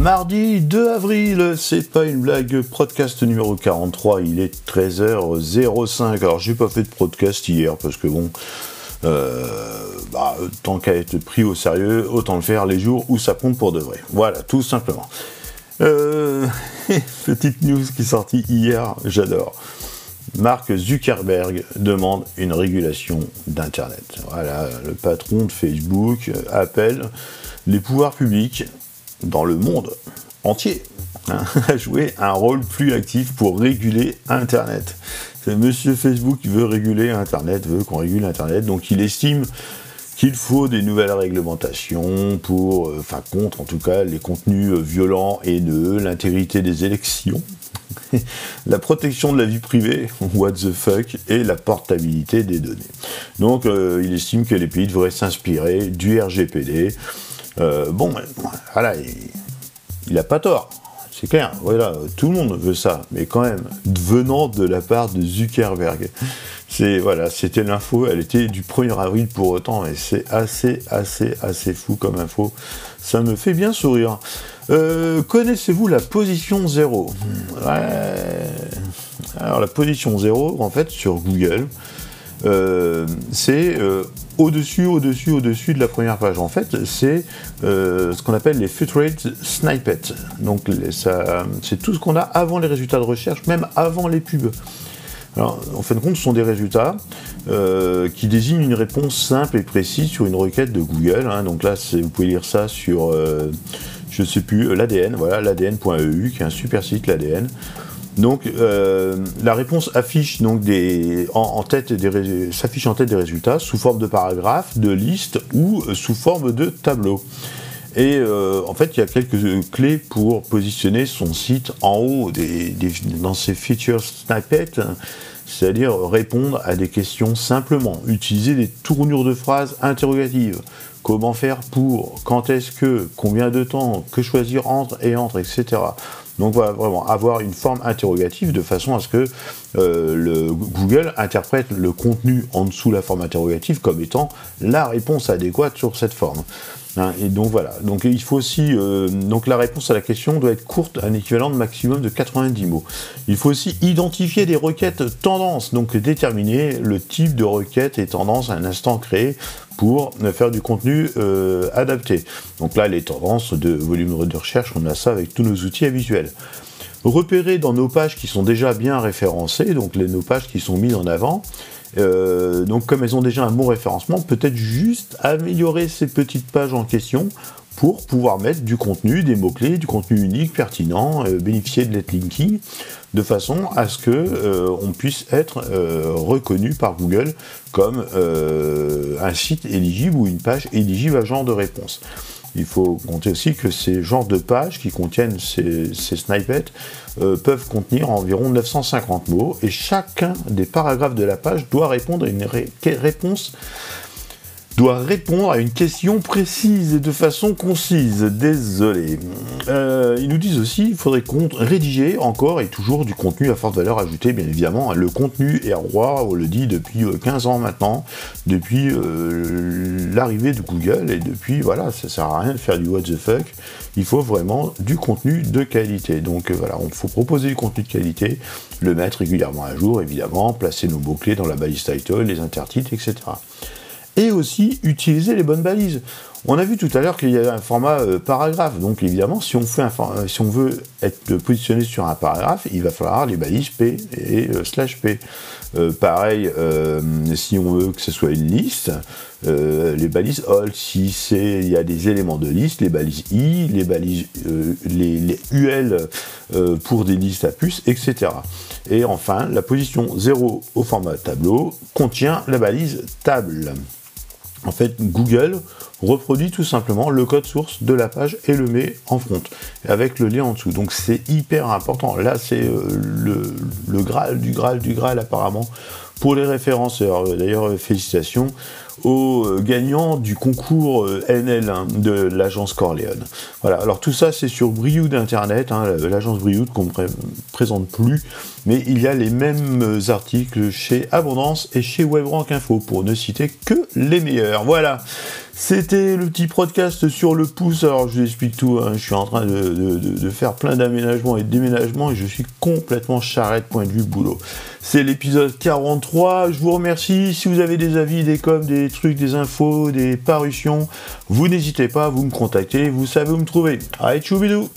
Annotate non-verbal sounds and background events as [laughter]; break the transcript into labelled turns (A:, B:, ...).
A: Mardi 2 avril, c'est pas une blague, podcast numéro 43, il est 13h05. Alors j'ai pas fait de podcast hier parce que bon, euh, bah, tant qu'à être pris au sérieux, autant le faire les jours où ça compte pour de vrai. Voilà, tout simplement. Euh, [laughs] petite news qui est sortie hier, j'adore. Mark Zuckerberg demande une régulation d'Internet. Voilà, le patron de Facebook appelle les pouvoirs publics dans le monde entier hein, [laughs] à jouer un rôle plus actif pour réguler Internet. Monsieur Facebook veut réguler Internet, veut qu'on régule Internet, donc il estime qu'il faut des nouvelles réglementations pour, euh, enfin contre en tout cas, les contenus euh, violents, haineux, l'intégrité des élections, [laughs] la protection de la vie privée, [laughs] what the fuck, et la portabilité des données. Donc euh, il estime que les pays devraient s'inspirer du RGPD. Bon, voilà, il n'a pas tort. C'est clair, voilà, tout le monde veut ça, mais quand même, venant de la part de Zuckerberg. C'est voilà, c'était l'info, elle était du 1er avril pour autant, et c'est assez, assez, assez fou comme info. Ça me fait bien sourire. Euh, connaissez-vous la position 0 Alors la position 0, en fait, sur Google, euh, c'est euh, au-dessus, au-dessus, au-dessus de la première page. En fait, c'est euh, ce qu'on appelle les rate snippets. Donc, c'est tout ce qu'on a avant les résultats de recherche, même avant les pubs. Alors, en fin de compte, ce sont des résultats qui désignent une réponse simple et précise sur une requête de Google. Hein. Donc là, vous pouvez lire ça sur, je ne sais plus, l'ADN, voilà, l'ADN.eu, qui est un super site, l'ADN. Donc euh, la réponse affiche donc des, en, tête des, s'affiche en tête des résultats sous forme de paragraphe, de liste ou euh, sous forme de tableau. Et euh, en fait, il y a quelques clés pour positionner son site en haut des, dans ces features snippets, c'est-à-dire répondre à des questions simplement, utiliser des tournures de phrases interrogatives. Comment faire pour Quand est-ce que Combien de temps Que choisir entre et entre, etc. Donc voilà, vraiment avoir une forme interrogative de façon à ce que euh, le Google interprète le contenu en dessous la forme interrogative comme étant la réponse adéquate sur cette forme. Hein, et donc voilà. Donc il faut aussi. Euh, donc la réponse à la question doit être courte, un équivalent de maximum de 90 mots. Il faut aussi identifier des requêtes tendances, donc déterminer le type de requête et tendance à un instant créé pour faire du contenu euh, adapté. Donc là, les tendances de volume de recherche, on a ça avec tous nos outils habituels. Repérer dans nos pages qui sont déjà bien référencées, donc les, nos pages qui sont mises en avant, euh, donc comme elles ont déjà un bon référencement, peut-être juste améliorer ces petites pages en question pour pouvoir mettre du contenu, des mots-clés, du contenu unique, pertinent, euh, bénéficier de linking, de façon à ce que euh, on puisse être reconnu par Google comme un site éligible ou une page éligible à genre de réponse. Il faut compter aussi que ces genres de pages qui contiennent ces, snippets euh, peuvent contenir environ 950 mots et chacun des paragraphes de la page doit répondre à une réponse doit répondre à une question précise et de façon concise. Désolé. Euh, ils nous disent aussi qu'il faudrait rédiger encore et toujours du contenu à forte valeur ajoutée, bien évidemment. Le contenu est roi, on le dit depuis 15 euh, ans maintenant, depuis euh, l'arrivée de Google et depuis, voilà, ça sert à rien de faire du what the fuck. Il faut vraiment du contenu de qualité. Donc voilà, il faut proposer du contenu de qualité, le mettre régulièrement à jour, évidemment, placer nos mots-clés dans la balise title, les intertitres, etc et aussi utiliser les bonnes balises. On a vu tout à l'heure qu'il y a un format euh, paragraphe, donc évidemment, si on, fait euh, si on veut être positionné sur un paragraphe, il va falloir les balises P et euh, slash P. pareil, si on veut que ce soit une liste, les balises all, si il y a des éléments de liste, les balises I, les balises les, les, UL pour des listes à puces, etc. Et enfin, la position 0 au format tableau contient la balise table en fait, Google reproduit tout simplement le code source de la page et le met en front, avec le lien en dessous. Donc c'est hyper important. Là, c'est euh, le, le, Graal du Graal du Graal apparemment pour les référenceurs. D'ailleurs, félicitations aux euh, gagnants du concours euh, NL hein, de l'agence Corleone. Voilà, alors tout ça c'est sur Brioude Internet, hein, l'agence Brioude qu'on ne présente plus, mais il y a les mêmes articles chez Abondance et chez WebRank Info, pour ne citer que les meilleurs. Voilà, C'était le petit podcast sur le pouce. Alors je vous explique tout. hein. Je suis en train de, faire plein d'aménagements et de déménagements et je suis complètement charrette point de vue boulot. C'est l'épisode 43. Je vous remercie. Si vous avez des avis, des coms, des trucs, des infos, des parutions, vous n'hésitez pas vous me contacter. Vous savez où me trouver. Allez, tchou bidou